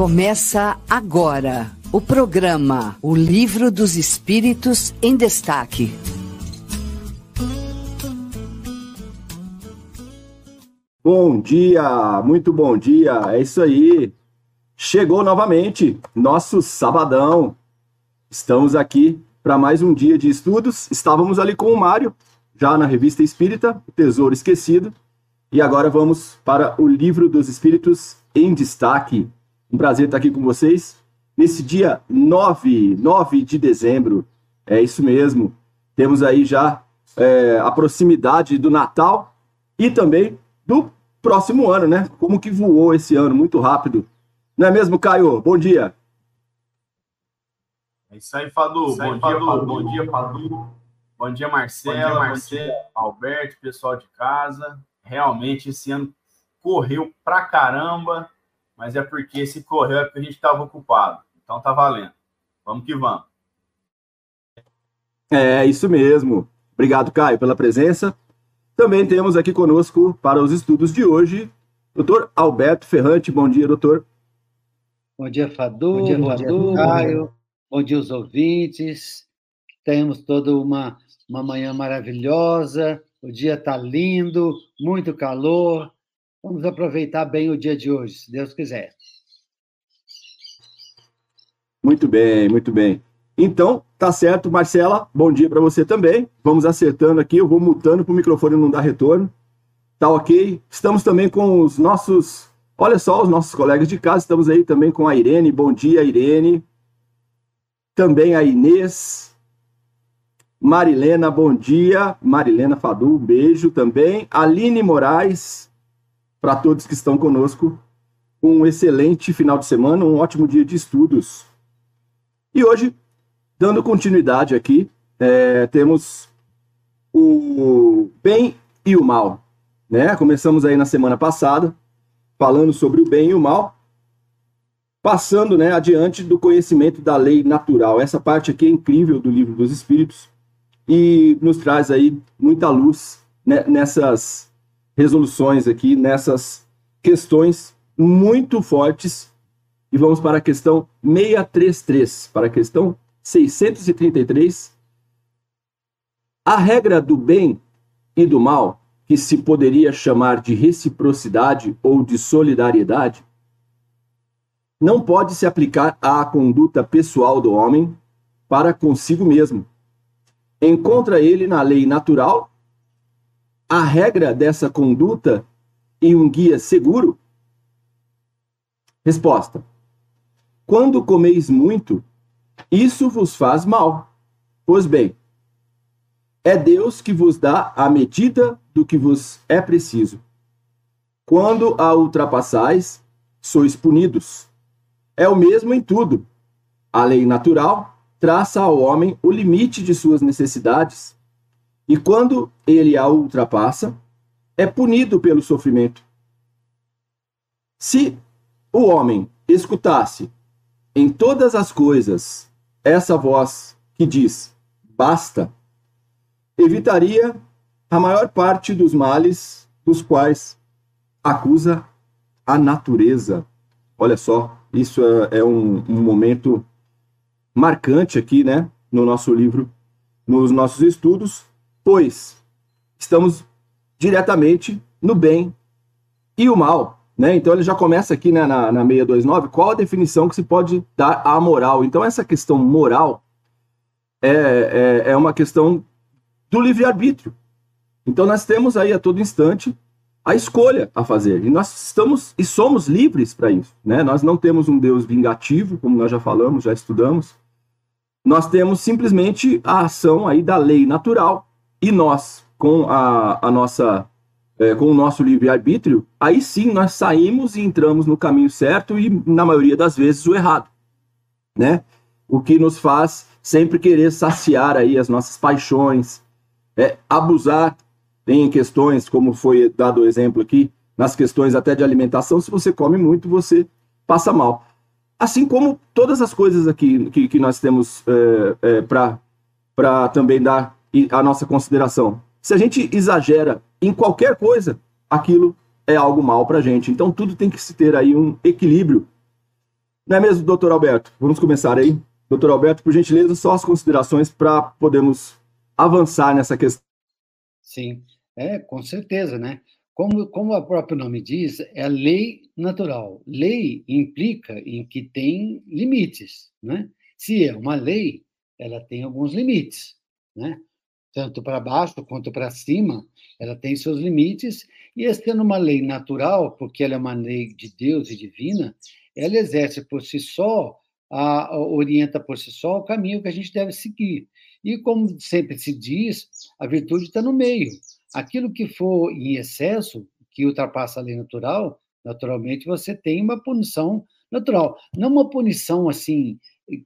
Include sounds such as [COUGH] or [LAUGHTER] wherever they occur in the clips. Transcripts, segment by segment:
Começa agora o programa O Livro dos Espíritos em Destaque. Bom dia, muito bom dia, é isso aí. Chegou novamente nosso sabadão. Estamos aqui para mais um dia de estudos. Estávamos ali com o Mário, já na revista Espírita, Tesouro Esquecido. E agora vamos para o Livro dos Espíritos em Destaque. Um prazer estar aqui com vocês nesse dia 9, 9 de dezembro. É isso mesmo. Temos aí já é, a proximidade do Natal e também do próximo ano, né? Como que voou esse ano, muito rápido. Não é mesmo, Caio? Bom dia. É isso aí, Fadu. Isso aí, bom, Fadu. Dia, Fadu. bom dia, Fadu. Bom dia, Marcela. Bom dia, Marcelo, Alberto, pessoal de casa. Realmente, esse ano correu pra caramba, mas é porque esse correu é porque a gente estava ocupado. Então tá valendo. Vamos que vamos. É, isso mesmo. Obrigado, Caio, pela presença. Também temos aqui conosco para os estudos de hoje, doutor Alberto Ferrante. Bom dia, doutor. Bom dia, Fadu. Bom dia, bom Fadu, dia, Caio. Bom dia, os ouvintes. Temos toda uma, uma manhã maravilhosa. O dia está lindo, muito calor. Vamos aproveitar bem o dia de hoje, se Deus quiser. Muito bem, muito bem. Então, tá certo, Marcela. Bom dia para você também. Vamos acertando aqui. Eu vou mutando para o microfone não dar retorno. Tá ok? Estamos também com os nossos. Olha só, os nossos colegas de casa. Estamos aí também com a Irene. Bom dia, Irene. Também a Inês. Marilena, bom dia. Marilena Fadu, beijo também. Aline Moraes, para todos que estão conosco, um excelente final de semana, um ótimo dia de estudos. E hoje, dando continuidade aqui, é, temos o bem e o mal. Né? Começamos aí na semana passada, falando sobre o bem e o mal, passando né, adiante do conhecimento da lei natural. Essa parte aqui é incrível do livro dos Espíritos e nos traz aí muita luz né, nessas resoluções aqui, nessas questões muito fortes e vamos para a questão 633, para a questão 633. A regra do bem e do mal, que se poderia chamar de reciprocidade ou de solidariedade, não pode se aplicar à conduta pessoal do homem para consigo mesmo. Encontra ele na lei natural a regra dessa conduta e um guia seguro? Resposta: quando comeis muito, isso vos faz mal. Pois bem, é Deus que vos dá a medida do que vos é preciso. Quando a ultrapassais, sois punidos. É o mesmo em tudo. A lei natural traça ao homem o limite de suas necessidades, e quando ele a ultrapassa, é punido pelo sofrimento. Se o homem escutasse em todas as coisas essa voz que diz basta, evitaria a maior parte dos males dos quais acusa a natureza. Olha só, isso é, é um, um momento marcante aqui, né, no nosso livro, nos nossos estudos, pois estamos diretamente no bem e o mal. Né? Então ele já começa aqui né, na, na 629, qual a definição que se pode dar à moral. Então essa questão moral é, é, é uma questão do livre-arbítrio. Então nós temos aí a todo instante a escolha a fazer. E nós estamos e somos livres para isso. Né? Nós não temos um Deus vingativo, como nós já falamos, já estudamos. Nós temos simplesmente a ação aí da lei natural. E nós, com a, a nossa é, com o nosso livre-arbítrio, aí sim nós saímos e entramos no caminho certo e, na maioria das vezes, o errado. Né? O que nos faz sempre querer saciar aí as nossas paixões, é, abusar em questões, como foi dado o exemplo aqui, nas questões até de alimentação, se você come muito, você passa mal. Assim como todas as coisas aqui que, que nós temos é, é, para também dar a nossa consideração. Se a gente exagera em qualquer coisa, aquilo é algo mal para a gente. Então tudo tem que se ter aí um equilíbrio. Não é mesmo, doutor Alberto? Vamos começar aí. Doutor Alberto, por gentileza, só as considerações para podermos avançar nessa questão. Sim, é, com certeza, né? Como, como o próprio nome diz, é a lei natural. Lei implica em que tem limites, né? Se é uma lei, ela tem alguns limites, né? Tanto para baixo quanto para cima, ela tem seus limites, e sendo uma lei natural, porque ela é uma lei de Deus e divina, ela exerce por si só, a, orienta por si só o caminho que a gente deve seguir. E como sempre se diz, a virtude está no meio. Aquilo que for em excesso, que ultrapassa a lei natural, naturalmente você tem uma punição natural. Não uma punição assim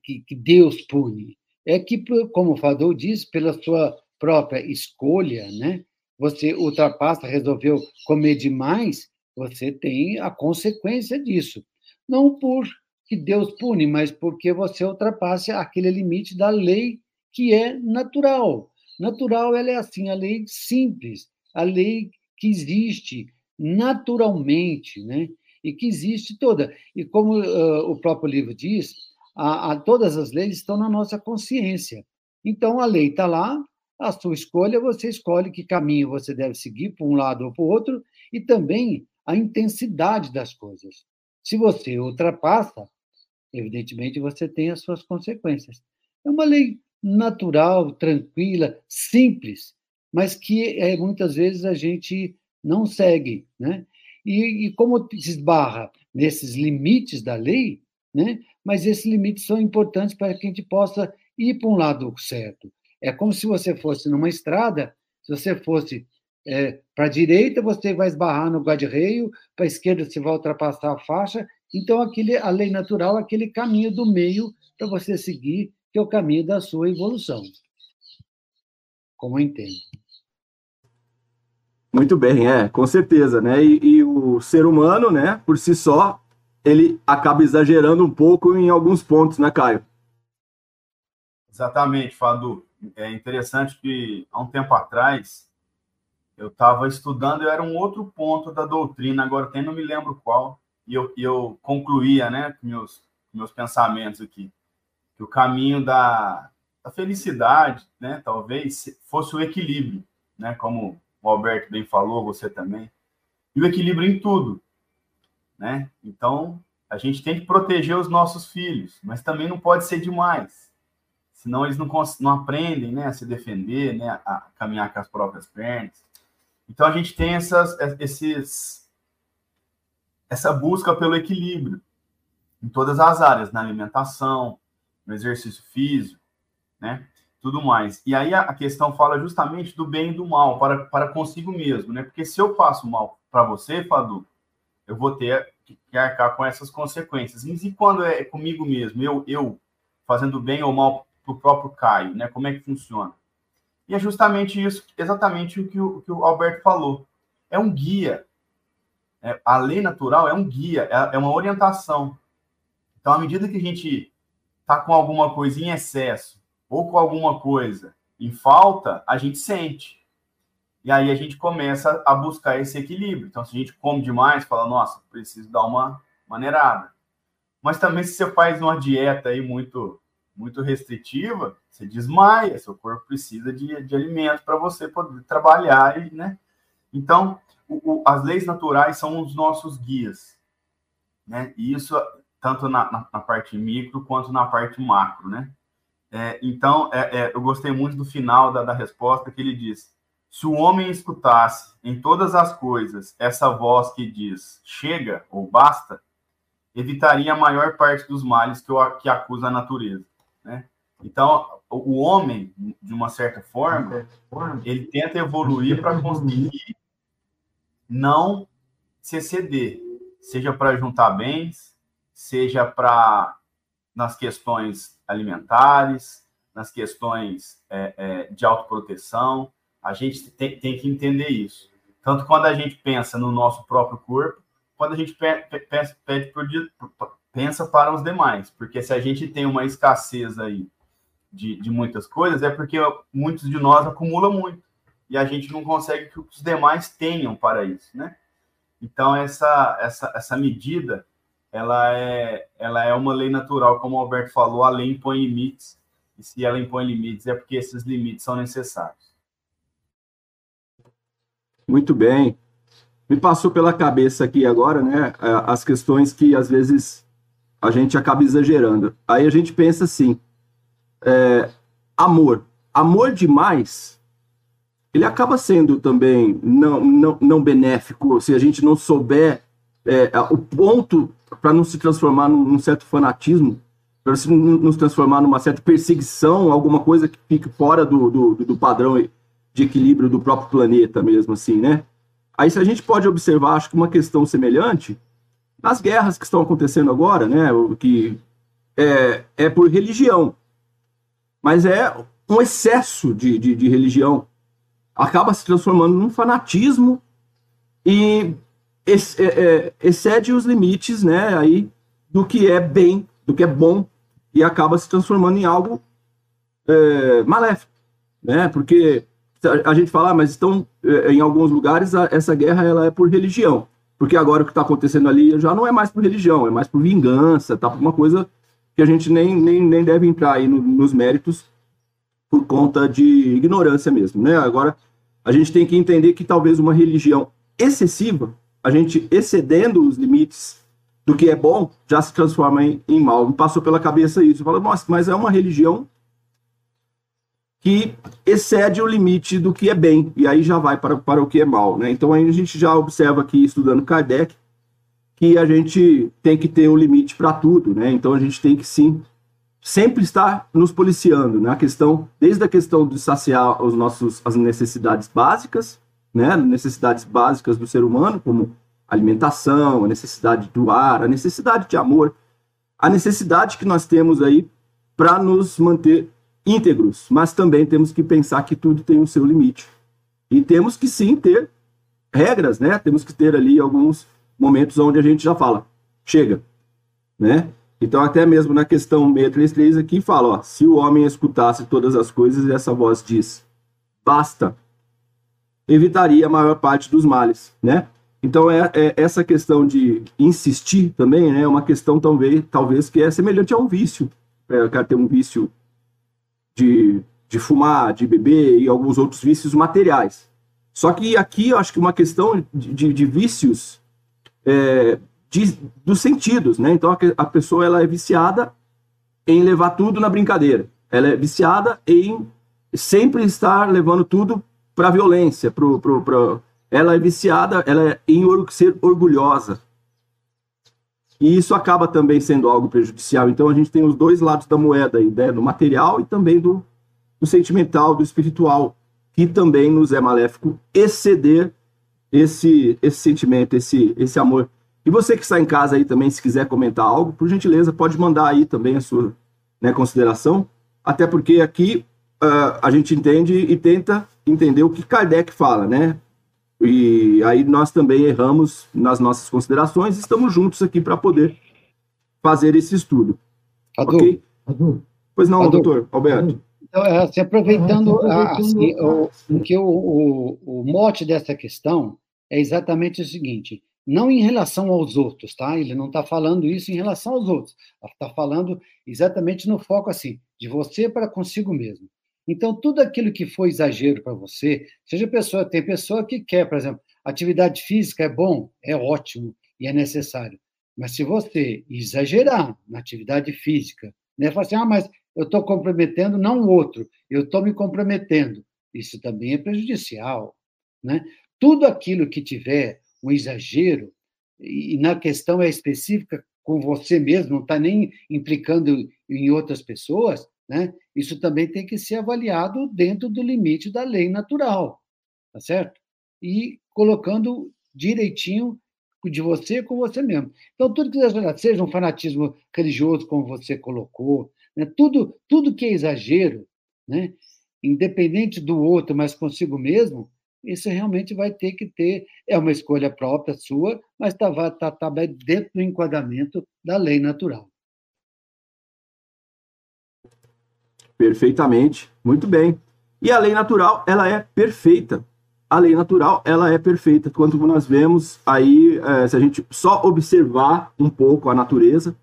que, que Deus pune, é que, como o Fadou diz, pela sua própria escolha, né? Você ultrapassa, resolveu comer demais, você tem a consequência disso. Não por que Deus pune, mas porque você ultrapassa aquele limite da lei que é natural. Natural ela é assim, a lei simples, a lei que existe naturalmente, né? E que existe toda. E como uh, o próprio livro diz, a, a, todas as leis estão na nossa consciência. Então a lei está lá, a sua escolha, você escolhe que caminho você deve seguir, para um lado ou para o outro, e também a intensidade das coisas. Se você ultrapassa, evidentemente você tem as suas consequências. É uma lei natural, tranquila, simples, mas que é, muitas vezes a gente não segue, né? E, e como se esbarra nesses limites da lei, né? Mas esses limites são importantes para que a gente possa ir para um lado certo. É como se você fosse numa estrada, se você fosse é, para a direita, você vai esbarrar no guarda-reio, para a esquerda, você vai ultrapassar a faixa. Então, aquele, a lei natural, aquele caminho do meio para você seguir, que é o caminho da sua evolução. Como eu entendo. Muito bem, é, com certeza, né? E, e, o ser humano, né, por si só, ele acaba exagerando um pouco em alguns pontos, né, Caio? Exatamente, Fadu é interessante que há um tempo atrás eu estava estudando, eu era um outro ponto da doutrina, agora até não me lembro qual, e eu, eu concluía, né, meus, meus pensamentos aqui, que o caminho da, da felicidade, né, talvez fosse o equilíbrio, né, como o Alberto bem falou, você também, e o equilíbrio em tudo, né? Então, a gente tem que proteger os nossos filhos, mas também não pode ser demais senão eles não, não aprendem né, a se defender, né, a caminhar com as próprias pernas. Então a gente tem essas, esses, essa busca pelo equilíbrio em todas as áreas, na alimentação, no exercício físico, né, tudo mais. E aí a questão fala justamente do bem e do mal para, para consigo mesmo, né? Porque se eu faço mal para você, Fadu, eu vou ter que arcar com essas consequências. E quando é comigo mesmo, eu, eu fazendo bem ou mal para o próprio Caio, né? Como é que funciona? E é justamente isso, exatamente o que o, que o Alberto falou. É um guia. É, a lei natural é um guia, é, é uma orientação. Então, à medida que a gente está com alguma coisa em excesso ou com alguma coisa em falta, a gente sente. E aí a gente começa a buscar esse equilíbrio. Então, se a gente come demais, fala, nossa, preciso dar uma maneirada. Mas também se você faz uma dieta aí muito muito restritiva, você desmaia, seu corpo precisa de, de alimento para você poder trabalhar, né? Então, o, o, as leis naturais são os nossos guias, né? E isso tanto na, na, na, parte micro quanto na parte macro, né? É, então, é, é, eu gostei muito do final da, da resposta que ele diz: se o homem escutasse em todas as coisas essa voz que diz chega ou basta, evitaria a maior parte dos males que, o, que acusa a natureza. Né? Então, o homem, de uma certa forma, ele tenta evoluir para conseguir não se exceder, seja para juntar bens, seja para nas questões alimentares, nas questões é, é, de autoproteção. A gente tem, tem, que entender isso. Tanto quando a gente pensa no nosso próprio corpo, quando a gente pede, pede, pede pensa para os demais, porque se a gente tem uma escassez aí de, de muitas coisas, é porque muitos de nós acumulam muito e a gente não consegue que os demais tenham para isso, né? Então, essa, essa, essa medida ela é, ela é uma lei natural, como o Alberto falou, a lei impõe limites, e se ela impõe limites é porque esses limites são necessários. Muito bem. Me passou pela cabeça aqui agora, né, as questões que às vezes a gente acaba exagerando. Aí a gente pensa assim, é, amor. Amor demais, ele acaba sendo também não, não, não benéfico se a gente não souber é, o ponto para não se transformar num, num certo fanatismo, para não se transformar numa certa perseguição, alguma coisa que fique fora do, do, do padrão de equilíbrio do próprio planeta mesmo, assim, né? Aí se a gente pode observar, acho que uma questão semelhante nas guerras que estão acontecendo agora, né? Que é, é por religião, mas é um excesso de, de, de religião acaba se transformando num fanatismo e ex, é, é, excede os limites, né? Aí do que é bem, do que é bom e acaba se transformando em algo é, maléfico, né? Porque a gente fala, ah, mas estão é, em alguns lugares essa guerra ela é por religião, porque agora o que está acontecendo ali já não é mais por religião, é mais por vingança, tá? Por uma coisa que a gente nem, nem, nem deve entrar aí no, nos méritos por conta de ignorância mesmo, né? Agora a gente tem que entender que talvez uma religião excessiva, a gente excedendo os limites do que é bom, já se transforma em, em mal. Me passou pela cabeça isso. Fala, nossa, mas é uma religião que excede o limite do que é bem, e aí já vai para, para o que é mal. Né? Então aí a gente já observa aqui, estudando Kardec, que a gente tem que ter um limite para tudo, né? Então a gente tem que sim sempre estar nos policiando, né? A questão, desde a questão de saciar os nossos as necessidades básicas, né? Necessidades básicas do ser humano, como alimentação, a necessidade do ar, a necessidade de amor, a necessidade que nós temos aí para nos manter íntegros, mas também temos que pensar que tudo tem o seu limite. E temos que sim ter regras, né? Temos que ter ali alguns momentos onde a gente já fala, chega, né? Então, até mesmo na questão 633 aqui fala, ó, se o homem escutasse todas as coisas e essa voz diz, basta, evitaria a maior parte dos males, né? Então, é, é essa questão de insistir também, né, é uma questão talvez, talvez que é semelhante a um vício. É, o cara tem um vício de, de fumar, de beber e alguns outros vícios materiais. Só que aqui eu acho que uma questão de, de, de vícios é, de, dos sentidos, né? Então a, a, pessoa ela é viciada em levar tudo na brincadeira. Ela é viciada em sempre estar levando tudo para violência, pro, pro, pro, ela é viciada, ela é em ser orgulhosa. E isso acaba também sendo algo prejudicial. Então a gente tem os dois lados da moeda aí, né? do material e também do, do sentimental, do espiritual, que também nos é maléfico exceder esse, esse sentimento, esse, esse amor. E você que está em casa aí também, se quiser comentar algo, por gentileza, pode mandar aí também a sua né, consideração, até porque aqui uh, a gente entende e tenta entender o que Kardec fala, né? E aí nós também erramos nas nossas considerações, estamos juntos aqui para poder fazer esse estudo. Adu, ok? Adu, pois não, Adu, doutor Alberto. Então, é, assim, aproveitando, assim, o, que o, o, o mote dessa questão é exatamente o seguinte: não em relação aos outros, tá? Ele não está falando isso em relação aos outros. Está falando exatamente no foco assim, de você para consigo mesmo. Então, tudo aquilo que for exagero para você, seja pessoa, tem pessoa que quer, por exemplo, atividade física é bom, é ótimo e é necessário. Mas se você exagerar na atividade física, né, falar assim, ah, mas eu estou comprometendo não o outro, eu estou me comprometendo. Isso também é prejudicial, né? Tudo aquilo que tiver um exagero, e na questão é específica com você mesmo, não está nem implicando em outras pessoas, né? Isso também tem que ser avaliado dentro do limite da lei natural, tá certo? E colocando direitinho de você com você mesmo. Então, tudo que seja um fanatismo religioso, como você colocou, né? tudo, tudo que é exagero, né? independente do outro, mas consigo mesmo, isso realmente vai ter que ter, é uma escolha própria sua, mas está tá, tá dentro do enquadramento da lei natural. Perfeitamente, muito bem. E a lei natural, ela é perfeita. a lei natural ela é perfeita. Quanto nós vemos aí, é, se a gente só observar um pouco a natureza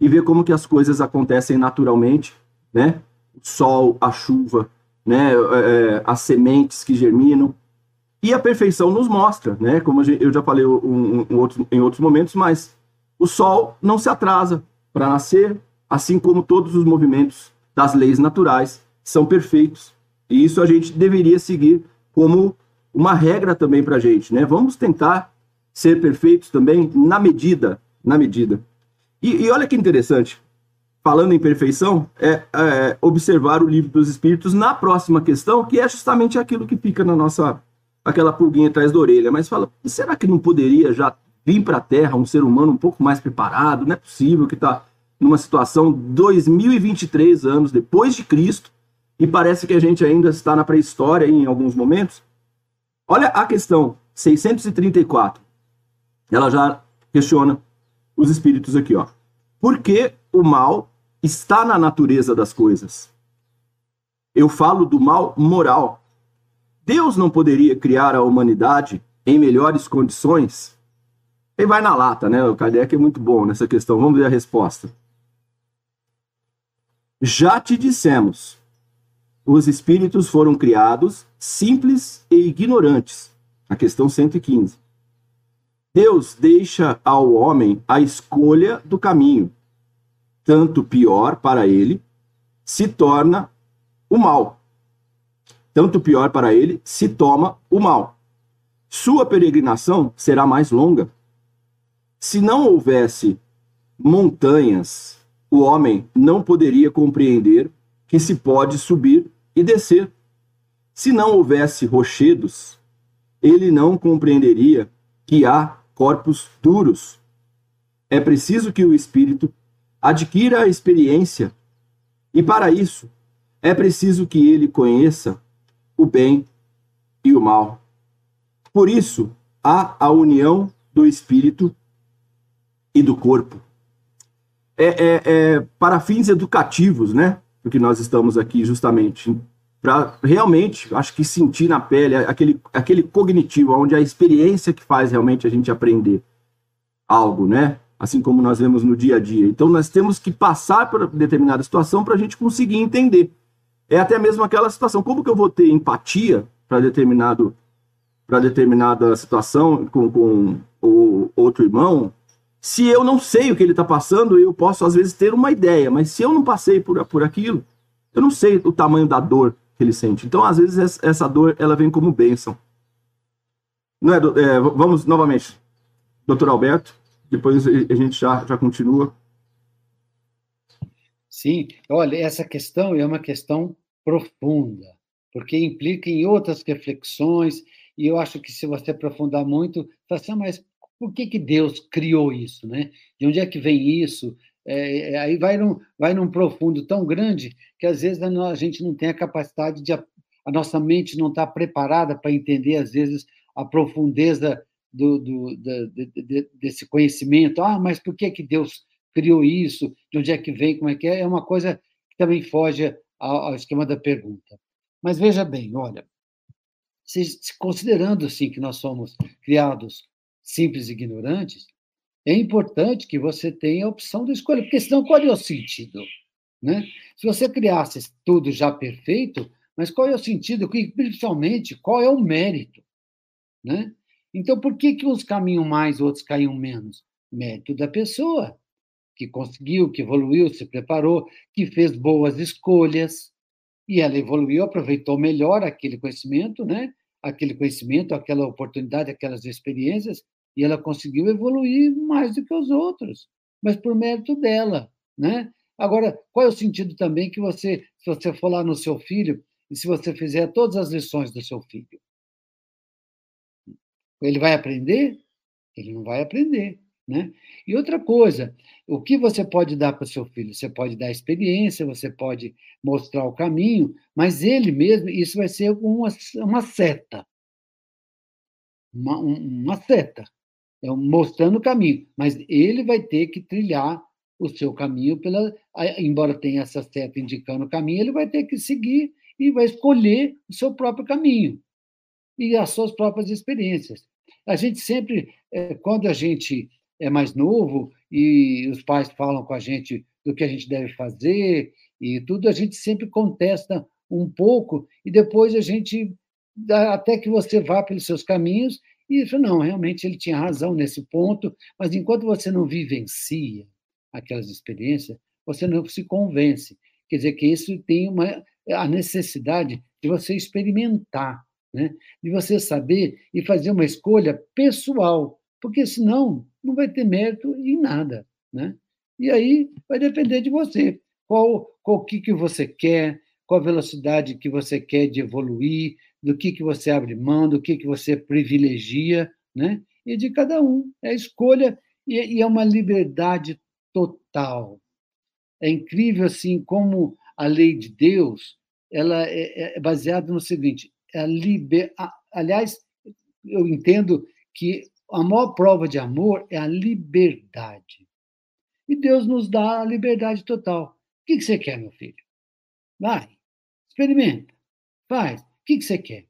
e ver como que as coisas acontecem naturalmente, né? O sol, a chuva, né? É, as sementes que germinam. E a perfeição nos mostra, né? Como eu já falei um, um, outro, em outros momentos, mas o sol não se atrasa para nascer, assim como todos os movimentos das leis naturais são perfeitos. E isso a gente deveria seguir como uma regra também para a gente, né? Vamos tentar ser perfeitos também na medida, na medida. E, e olha que interessante, falando em perfeição, é, é, observar o livro dos Espíritos na próxima questão, que é justamente aquilo que fica na nossa, aquela pulguinha atrás da orelha. Mas fala, será que não poderia já vir para a Terra um ser humano um pouco mais preparado? Não é possível que está numa situação 2023 anos depois de Cristo e parece que a gente ainda está na pré-história em alguns momentos. Olha a questão 634. Ela já questiona os espíritos aqui, ó. Por que o mal está na natureza das coisas? Eu falo do mal moral. Deus não poderia criar a humanidade em melhores condições? Ele vai na lata, né? O Kardec é muito bom nessa questão. Vamos ver a resposta. Já te dissemos os espíritos foram criados simples e ignorantes. A questão 115. Deus deixa ao homem a escolha do caminho. Tanto pior para ele se torna o mal. Tanto pior para ele se toma o mal. Sua peregrinação será mais longa. Se não houvesse montanhas, o homem não poderia compreender que se pode subir e descer. Se não houvesse rochedos, ele não compreenderia que há corpos duros. É preciso que o espírito adquira a experiência, e para isso é preciso que ele conheça o bem e o mal. Por isso, há a união do espírito e do corpo. É, é, é, para fins educativos, né? porque nós estamos aqui justamente para realmente, acho que sentir na pele aquele, aquele cognitivo, onde a experiência que faz realmente a gente aprender algo, né? Assim como nós vemos no dia a dia. Então, nós temos que passar por determinada situação para a gente conseguir entender. É até mesmo aquela situação. Como que eu vou ter empatia para determinado para determinada situação com, com o outro irmão, se eu não sei o que ele está passando, eu posso às vezes ter uma ideia, mas se eu não passei por, por aquilo, eu não sei o tamanho da dor que ele sente. Então, às vezes, essa dor ela vem como bênção. Não é, é, vamos novamente, doutor Alberto, depois a gente já, já continua. Sim, olha, essa questão é uma questão profunda, porque implica em outras reflexões, e eu acho que se você aprofundar muito, fala assim, mas por que, que Deus criou isso, né? De onde é que vem isso? É, é, aí vai num, vai num profundo tão grande que às vezes a gente não tem a capacidade de. A, nossa mente não está preparada para entender, às vezes, a profundeza do, do, do, de, desse conhecimento. Ah, mas por que, que Deus criou isso? De onde é que vem? Como é que é? É uma coisa que também foge ao, ao esquema da pergunta. Mas veja bem, olha, se, considerando assim que nós somos criados simples ignorantes, é importante que você tenha a opção da escolha, porque senão qual é o sentido? Né? Se você criasse tudo já perfeito, mas qual é o sentido? E, principalmente, qual é o mérito? Né? Então, por que, que uns caminham mais, outros caíam menos? Mérito da pessoa, que conseguiu, que evoluiu, se preparou, que fez boas escolhas, e ela evoluiu, aproveitou melhor aquele conhecimento, né? aquele conhecimento, aquela oportunidade, aquelas experiências, e ela conseguiu evoluir mais do que os outros, mas por mérito dela, né? Agora, qual é o sentido também que você, se você for lá no seu filho e se você fizer todas as lições do seu filho, ele vai aprender? Ele não vai aprender, né? E outra coisa, o que você pode dar para o seu filho? Você pode dar experiência, você pode mostrar o caminho, mas ele mesmo, isso vai ser uma, uma seta. Uma, uma seta mostrando o caminho, mas ele vai ter que trilhar o seu caminho pela, embora tenha essa seta indicando o caminho, ele vai ter que seguir e vai escolher o seu próprio caminho. e as suas próprias experiências. A gente sempre, é, quando a gente é mais novo e os pais falam com a gente do que a gente deve fazer e tudo, a gente sempre contesta um pouco e depois a gente, até que você vá pelos seus caminhos e isso, não, realmente ele tinha razão nesse ponto, mas enquanto você não vivencia aquelas experiências, você não se convence. Quer dizer que isso tem uma, a necessidade de você experimentar, né? de você saber e fazer uma escolha pessoal, porque senão não vai ter mérito em nada. Né? E aí vai depender de você. Qual, qual que, que você quer, qual a velocidade que você quer de evoluir, do que, que você abre mão, do que, que você privilegia, né? E de cada um. É escolha e, e é uma liberdade total. É incrível assim como a lei de Deus ela é, é baseada no seguinte: é a liber... aliás, eu entendo que a maior prova de amor é a liberdade. E Deus nos dá a liberdade total. O que você quer, meu filho? Vai, experimenta, faz que, que você quer?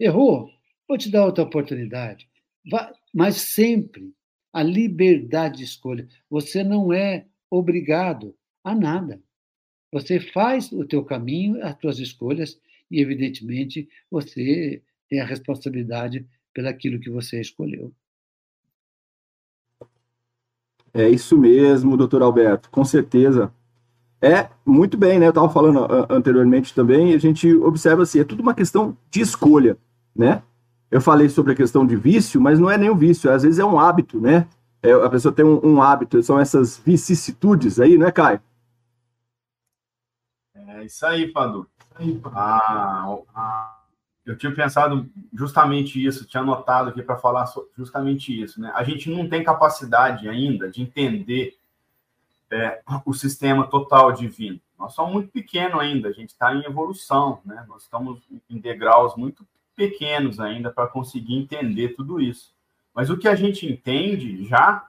Errou? Vou te dar outra oportunidade. Vai, mas sempre a liberdade de escolha. Você não é obrigado a nada. Você faz o teu caminho, as tuas escolhas, e, evidentemente, você tem a responsabilidade pelaquilo que você escolheu. É isso mesmo, doutor Alberto, com certeza. É, muito bem, né? Eu estava falando anteriormente também, a gente observa assim, é tudo uma questão de escolha, né? Eu falei sobre a questão de vício, mas não é nem um vício, às vezes é um hábito, né? É, a pessoa tem um, um, hábito, são essas vicissitudes aí, não é, Caio? É isso aí, Fadu. Ah, ah, eu tinha pensado justamente isso, tinha anotado aqui para falar justamente isso, né? A gente não tem capacidade ainda de entender é, o sistema total divino. Nós somos muito pequenos ainda, a gente está em evolução, né? Nós estamos em degraus muito pequenos ainda para conseguir entender tudo isso. Mas o que a gente entende já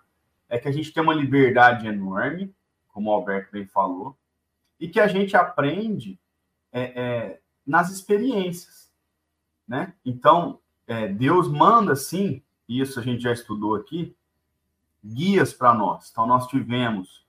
é que a gente tem uma liberdade enorme, como o Alberto bem falou, e que a gente aprende é, é, nas experiências, né? Então, é, Deus manda, sim, isso a gente já estudou aqui, guias para nós. Então, nós tivemos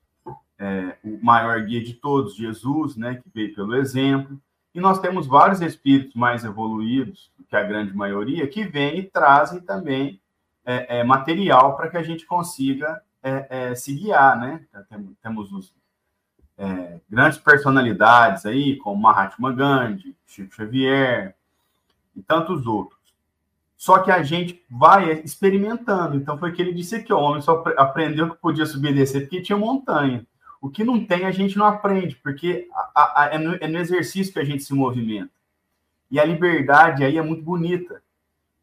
é, o maior guia de todos, Jesus, né, que veio pelo exemplo. E nós temos vários espíritos mais evoluídos do que a grande maioria, que vêm e trazem também é, é, material para que a gente consiga é, é, se guiar, né? Temos os é, grandes personalidades aí, como Mahatma Gandhi, Chico Xavier e tantos outros. Só que a gente vai experimentando. Então, foi o que ele disse aqui: o homem só aprendeu que podia subir e descer porque tinha montanha. O que não tem, a gente não aprende, porque a, a, é, no, é, no, exercício que a gente se movimenta. E a liberdade aí é muito bonita,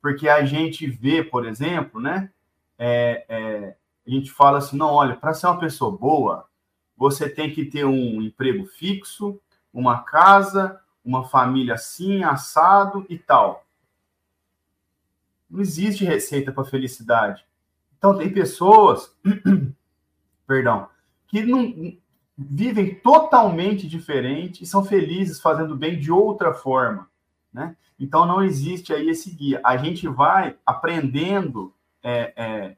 porque a gente vê, por exemplo, né? É, é, a gente fala assim: não, olha, para ser uma pessoa boa, você tem que ter um emprego fixo, uma casa, uma família assim, assado e tal. Não existe receita para felicidade. Então, tem pessoas, [CLEARS THROAT] perdão, que não vivem totalmente diferente e são felizes fazendo bem de outra forma, né? Então não existe aí esse guia. A gente vai aprendendo é, é,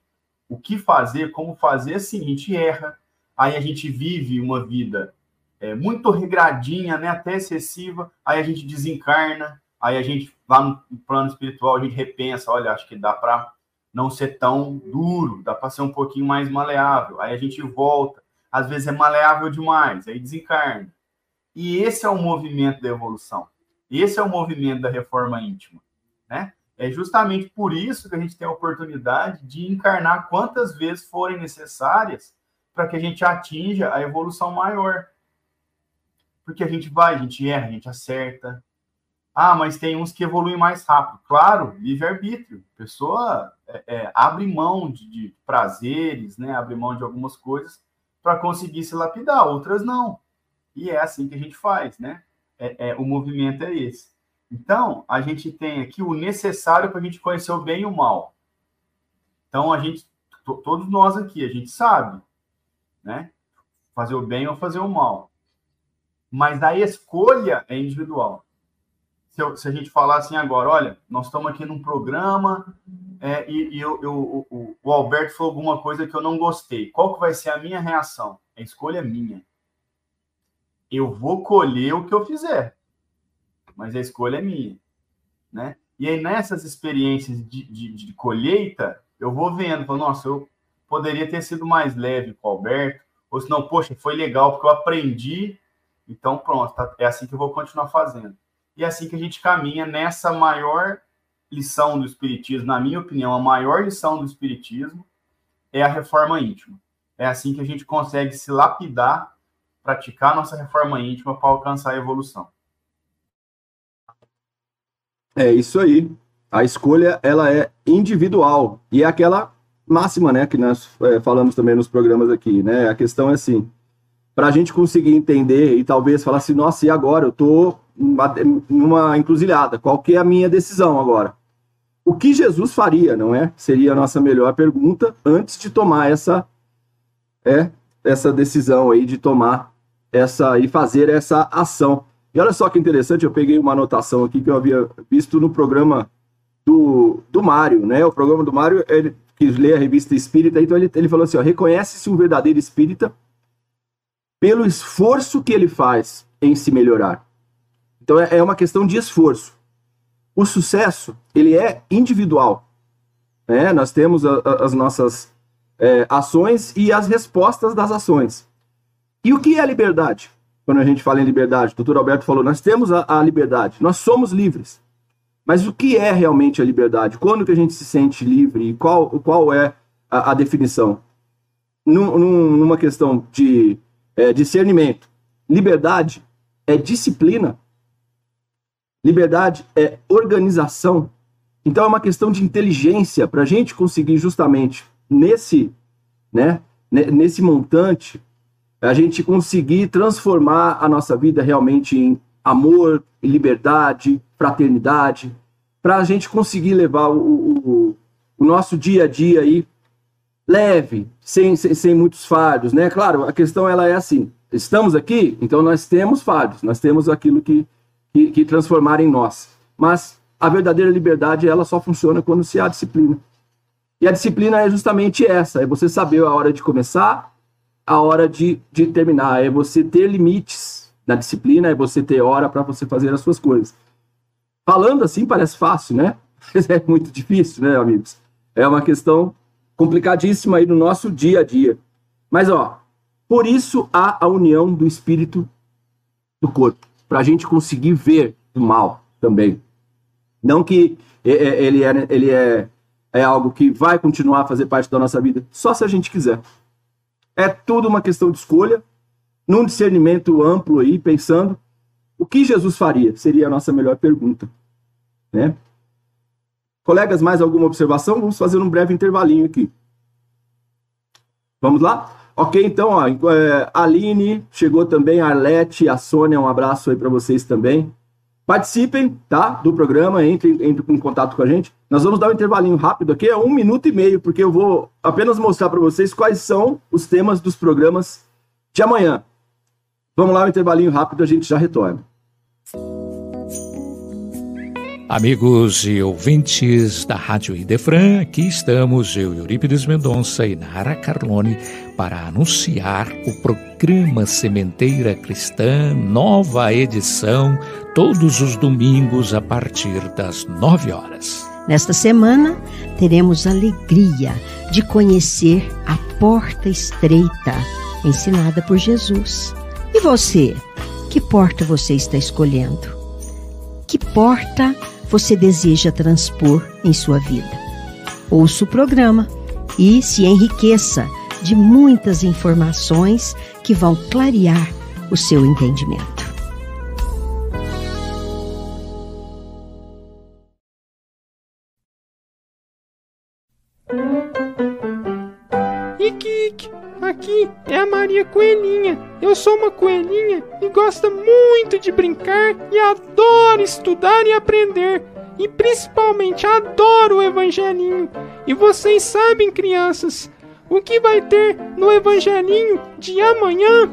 o que fazer, como fazer, assim, a gente erra, aí a gente vive uma vida é, muito regradinha, né, até excessiva, aí a gente desencarna, aí a gente lá no plano espiritual a gente repensa, olha, acho que dá para não ser tão duro, dá para ser um pouquinho mais maleável, aí a gente volta às vezes é maleável demais, aí desencarna. E esse é o movimento da evolução. Esse é o movimento da reforma íntima, né? É justamente por isso que a gente tem a oportunidade de encarnar quantas vezes forem necessárias para que a gente atinja a evolução maior. Porque a gente vai, a gente erra, a gente acerta. Ah, mas tem uns que evoluem mais rápido. Claro, livre-arbítrio. Pessoa é, é, abre mão de, de prazeres, né? abre mão de algumas coisas para conseguir se lapidar, outras não. E é assim que a gente faz, né? É, é, o movimento é esse. Então, a gente tem aqui o necessário para a gente conhecer o bem e o mal. Então, a gente, todos nós aqui, a gente sabe, né? Fazer o bem ou fazer o mal. Mas a escolha é individual. se, eu, se, a gente falar assim agora, olha, nós estamos aqui num programa é, e, e eu, eu, o, o, Alberto falou alguma coisa que eu não gostei. Qual que vai ser a minha reação? A escolha é minha. Eu vou colher o que eu fizer, mas a escolha é minha, né? E aí nessas experiências de, de, de colheita, eu vou vendo, falo, nossa, eu poderia ter sido mais leve com o Alberto, ou se não, poxa, foi legal porque eu aprendi, então pronto, tá, é assim que eu vou continuar fazendo. E é assim que a gente caminha nessa maior lição do Espiritismo, na minha opinião, a maior lição do Espiritismo é a reforma íntima. É assim que a gente consegue se lapidar, praticar nossa reforma íntima para alcançar a evolução. É isso aí. A escolha ela é individual e é aquela máxima, né, que nós é, falamos também nos programas aqui, né? A questão é assim, para a gente conseguir entender e talvez falar assim, nossa, e agora? Eu tô numa encruzilhada. Qual que é a minha decisão agora? O que Jesus faria, não é? Seria a nossa melhor pergunta antes de tomar essa é essa decisão aí de tomar essa e fazer essa ação. E olha só que interessante, eu peguei uma anotação aqui que eu havia visto no programa do, do Mário, né? O programa do Mário, ele que lê a revista Espírita, então ele, ele falou assim: reconhece-se um verdadeiro espírita pelo esforço que ele faz em se melhorar. Então é, é uma questão de esforço. O sucesso, ele é individual. Né? Nós temos a, a, as nossas é, ações e as respostas das ações. E o que é liberdade? Quando a gente fala em liberdade, o doutor Alberto falou, nós temos a, a liberdade, nós somos livres. Mas o que é realmente a liberdade? Quando que a gente se sente livre? E qual, qual é a, a definição? Num, numa questão de é, discernimento, liberdade é disciplina, liberdade é organização. Então é uma questão de inteligência para a gente conseguir justamente nesse, né, nesse montante, a gente conseguir transformar a nossa vida realmente em amor, liberdade, fraternidade, para a gente conseguir levar o, o, o, nosso dia a dia aí leve, sem, sem, sem muitos fardos, né? Claro, a questão ela é assim: estamos aqui, então nós temos fardos, nós temos aquilo que, que, que transformar em nós. Mas a verdadeira liberdade ela só funciona quando se há disciplina. E a disciplina é justamente essa: é você saber a hora de começar, a hora de, de terminar, é você ter limites na disciplina, é você ter hora para você fazer as suas coisas. Falando assim parece fácil, né? [LAUGHS] É muito difícil, né, amigos? É uma questão complicadíssima aí no nosso dia a dia. Mas, ó, por isso há a união do espírito do corpo, para a gente conseguir ver o mal também. Não que é, é, ele é, ele é, é algo que vai continuar a fazer parte da nossa vida, só se a gente quiser. É tudo uma questão de escolha, num discernimento amplo aí, pensando o que Jesus faria? Seria a nossa melhor pergunta. Né? Colegas, mais alguma observação? Vamos fazer um breve intervalinho aqui. Vamos lá? Ok, então, ó, é, Aline chegou também, a Arlete, a Sônia, um abraço aí para vocês também. Participem, tá, do programa, entrem, entrem em contato com a gente. Nós vamos dar um intervalinho rápido aqui, é um minuto e meio, porque eu vou apenas mostrar para vocês quais são os temas dos programas de amanhã. Vamos lá, um intervalinho rápido, a gente já retorna. Amigos e ouvintes da Rádio Idefran, aqui estamos, eu, Eurípides Mendonça e Nara Carlone, para anunciar o programa Sementeira Cristã, nova edição, todos os domingos a partir das nove horas. Nesta semana, teremos alegria de conhecer a porta estreita, ensinada por Jesus. E você? Que porta você está escolhendo? Que porta você deseja transpor em sua vida? Ouça o programa e se enriqueça de muitas informações que vão clarear o seu entendimento. Aqui é a Maria Coelhinha. Eu sou uma coelhinha e gosto muito de brincar e adoro estudar e aprender. E principalmente adoro o Evangelinho. E vocês sabem, crianças, o que vai ter no Evangelinho de amanhã?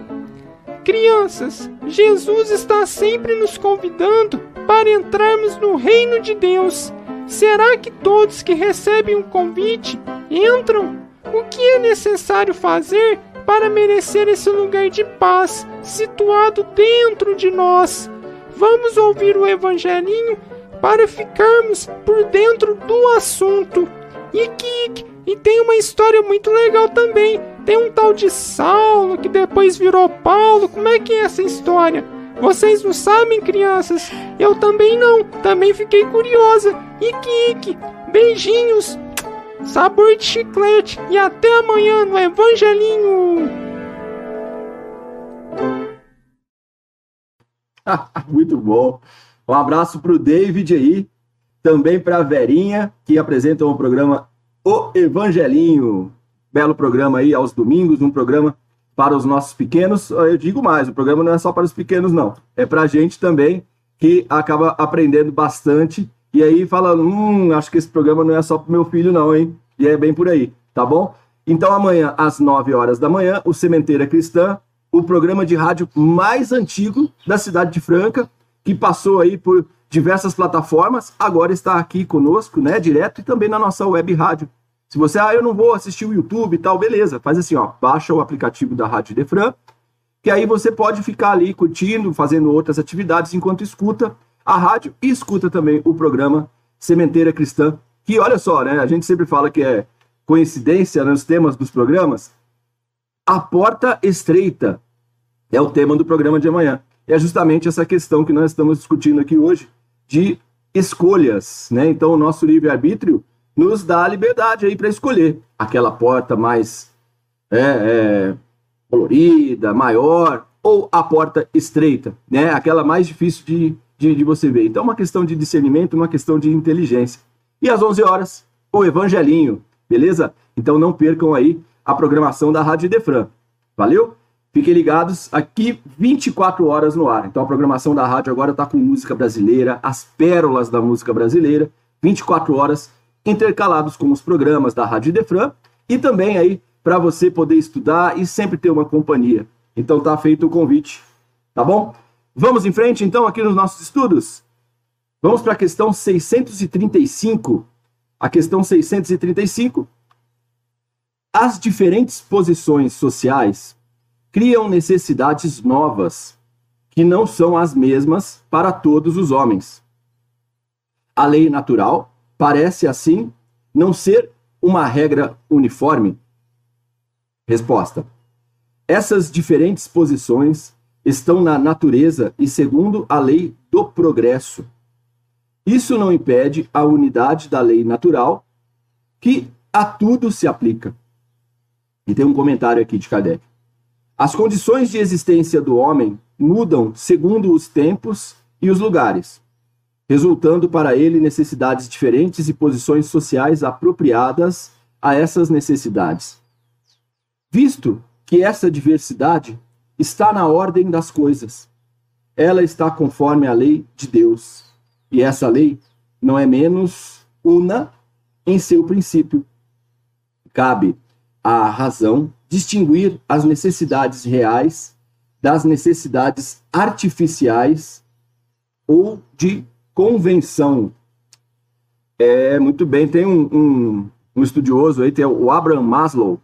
Crianças, Jesus está sempre nos convidando para entrarmos no reino de Deus. Será que todos que recebem o um convite entram? O que é necessário fazer para merecer esse lugar de paz situado dentro de nós? Vamos ouvir o Evangelinho para ficarmos por dentro do assunto. E que e tem uma história muito legal também. Tem um tal de Saulo que depois virou Paulo. Como é que é essa história? Vocês não sabem, crianças? Eu também não. Também fiquei curiosa. Ike, Ike. Beijinhos. Sabor de chiclete. E até amanhã no Evangelinho. [LAUGHS] Muito bom. Um abraço para o David aí. Também para a Verinha, que apresenta o programa O Evangelinho belo programa aí aos domingos, um programa para os nossos pequenos. Eu digo mais, o programa não é só para os pequenos, não. É para a gente também que acaba aprendendo bastante e aí fala, hum, acho que esse programa não é só para meu filho, não, hein? E é bem por aí, tá bom? Então amanhã, às 9 horas da manhã, o Sementeira Cristã, o programa de rádio mais antigo da cidade de Franca, que passou aí por diversas plataformas, agora está aqui conosco, né, direto, e também na nossa web rádio, se você, ah, eu não vou assistir o YouTube e tal, beleza, faz assim, ó, baixa o aplicativo da Rádio Defran, que aí você pode ficar ali curtindo, fazendo outras atividades enquanto escuta a rádio e escuta também o programa Sementeira Cristã, que olha só, né, a gente sempre fala que é coincidência nos temas dos programas, a porta estreita é o tema do programa de amanhã. É justamente essa questão que nós estamos discutindo aqui hoje de escolhas, né? Então, o nosso livre-arbítrio nos dá a liberdade aí para escolher aquela porta mais é, é, colorida, maior, ou a porta estreita, né? Aquela mais difícil de, de, de, você ver. Então, uma questão de discernimento, uma questão de inteligência. E às 11 horas, o Evangelinho, beleza? Então, não percam aí a programação da Rádio Defran. Valeu? Fiquem ligados, aqui 24 horas no ar. Então, a programação da rádio agora está com música brasileira, as pérolas da música brasileira, 24 horas intercalados com os programas da Rádio Defran e também aí para você poder estudar e sempre ter uma companhia. Então tá feito o convite, tá bom? Vamos em frente então aqui nos nossos estudos. Vamos para a questão 635. A questão 635. As diferentes posições sociais criam necessidades novas que não são as mesmas para todos os homens. A lei natural parece assim não ser uma regra uniforme? Resposta: Essas diferentes posições estão na natureza e segundo a lei do progresso. Isso não impede a unidade da lei natural, que a tudo se aplica. E tem um comentário aqui de Kardec. As condições de existência do homem mudam segundo os tempos e os lugares resultando para ele necessidades diferentes e posições sociais apropriadas a essas necessidades. Visto que essa diversidade está na ordem das coisas, ela está conforme a lei de Deus, e essa lei não é menos una em seu princípio. Cabe à razão distinguir as necessidades reais das necessidades artificiais ou de convenção. É, muito bem, tem um, um, um estudioso aí, tem o Abraham Maslow,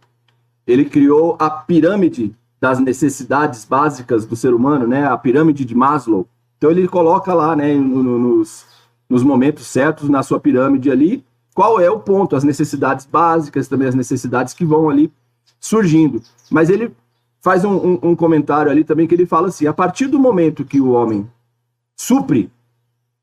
ele criou a pirâmide das necessidades básicas do ser humano, né? A pirâmide de Maslow. Então ele coloca lá, né, no, nos, nos momentos certos na sua pirâmide ali, qual é o ponto, as necessidades básicas, também as necessidades que vão ali surgindo. Mas ele faz um, um, um comentário ali também que ele fala assim: a partir do momento que o homem supre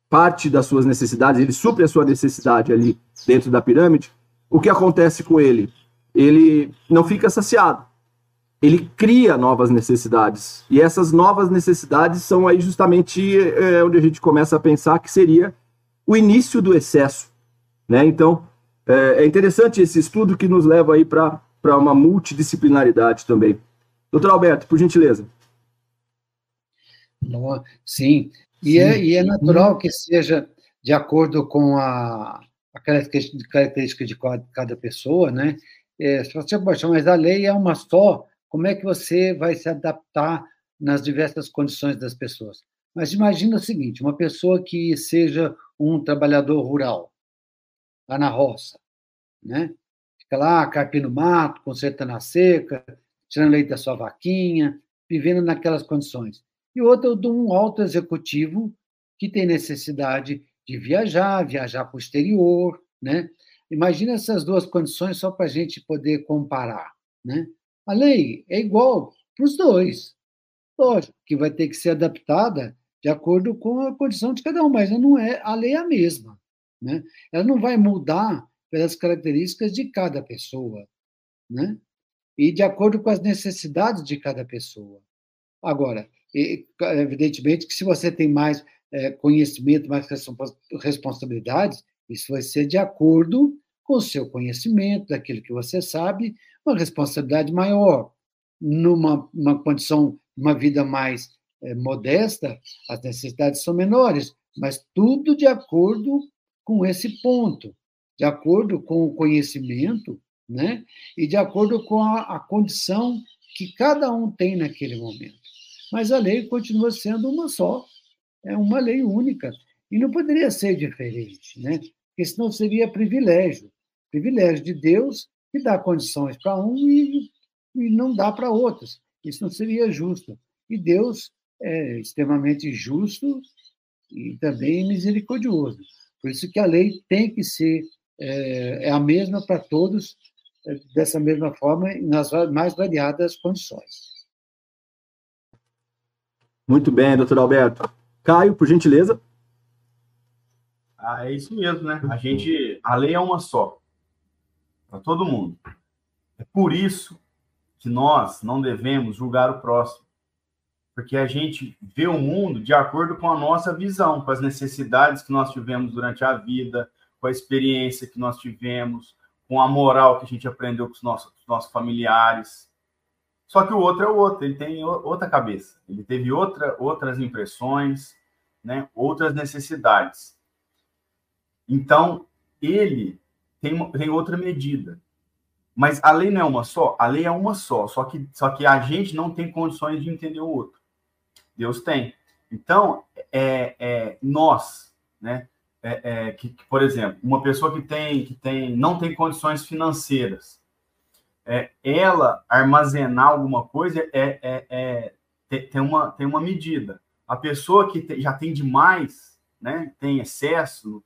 parte das suas necessidades, ele supre a sua necessidade ali dentro da pirâmide, o que acontece com ele? Ele não fica saciado. Ele cria novas necessidades. E essas novas necessidades são aí justamente é, onde a gente começa a pensar que seria o início do excesso. Né? Então, é, é interessante esse estudo que nos leva aí para uma multidisciplinaridade também. Doutor Alberto, por gentileza. Sim, e é, e é natural que seja de acordo com a, a característica de cada pessoa, né? É, você, poxa, mas a lei é uma só, como é que você vai se adaptar nas diversas condições das pessoas? Mas imagina o seguinte: uma pessoa que seja um trabalhador rural, lá na roça, né? Fica lá, carpindo mato, consertando a seca, tirando leite da sua vaquinha, vivendo naquelas condições. E outro de um alto executivo que tem necessidade de viajar, viajar para o exterior, né? Imagina essas duas condições só para a gente poder comparar, né? A lei é igual para os dois. Lógico que vai ter que ser adaptada de acordo com a condição de cada um, mas não é a lei é a mesma, né? Ela não vai mudar pelas características de cada pessoa, né? E de acordo com as necessidades de cada pessoa. Agora, evidentemente que se você tem mais é, conhecimento, mais responsabilidades, isso vai ser de acordo com o seu conhecimento, daquilo que você sabe, uma responsabilidade maior. Numa uma condição, uma vida mais é, modesta, as necessidades são menores, mas tudo de acordo com esse ponto, de acordo com o conhecimento, né? E de acordo com a, a condição que cada um tem naquele momento. Mas a lei continua sendo uma só, é uma lei única e não poderia ser diferente, né? Porque senão seria privilégio, privilégio de Deus que dá condições para um e, e não dá para outros. Isso não seria justo. E Deus é extremamente justo e também misericordioso. Por isso que a lei tem que ser é, é a mesma para todos, é, dessa mesma forma, nas mais variadas condições. Muito bem, doutor Alberto. Caio, por gentileza. Ah, é isso mesmo, né? A gente, a lei é uma só para todo mundo. É por isso que nós não devemos julgar o próximo, porque a gente vê o mundo de acordo com a nossa visão, com as necessidades que nós tivemos durante a vida, com a experiência que nós tivemos, com a moral que a gente aprendeu com os nossos, nossos familiares. Só que o outro é o outro, ele tem outra cabeça, ele teve outra, outras impressões, né, outras necessidades. Então, ele tem, tem outra medida. Mas a lei não é uma só? A lei é uma só, só que, só que a gente não tem condições de entender o outro. Deus tem. Então, é, é nós, né? É, é, que, que, por exemplo, uma pessoa que tem, que tem, não tem condições financeiras, é, ela armazenar alguma coisa é, é, é tem, tem, uma, tem uma medida. A pessoa que te, já tem demais, né, tem excesso,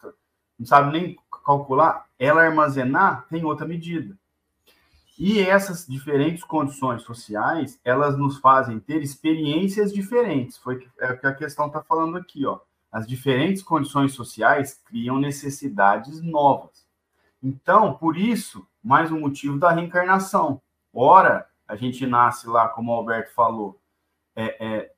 não sabe nem calcular, ela armazenar tem outra medida. E essas diferentes condições sociais, elas nos fazem ter experiências diferentes. Foi é o que a questão está falando aqui, ó. As diferentes condições sociais criam necessidades novas. Então, por isso, mais um motivo da reencarnação. Ora, a gente nasce lá, como o Alberto falou, é, é,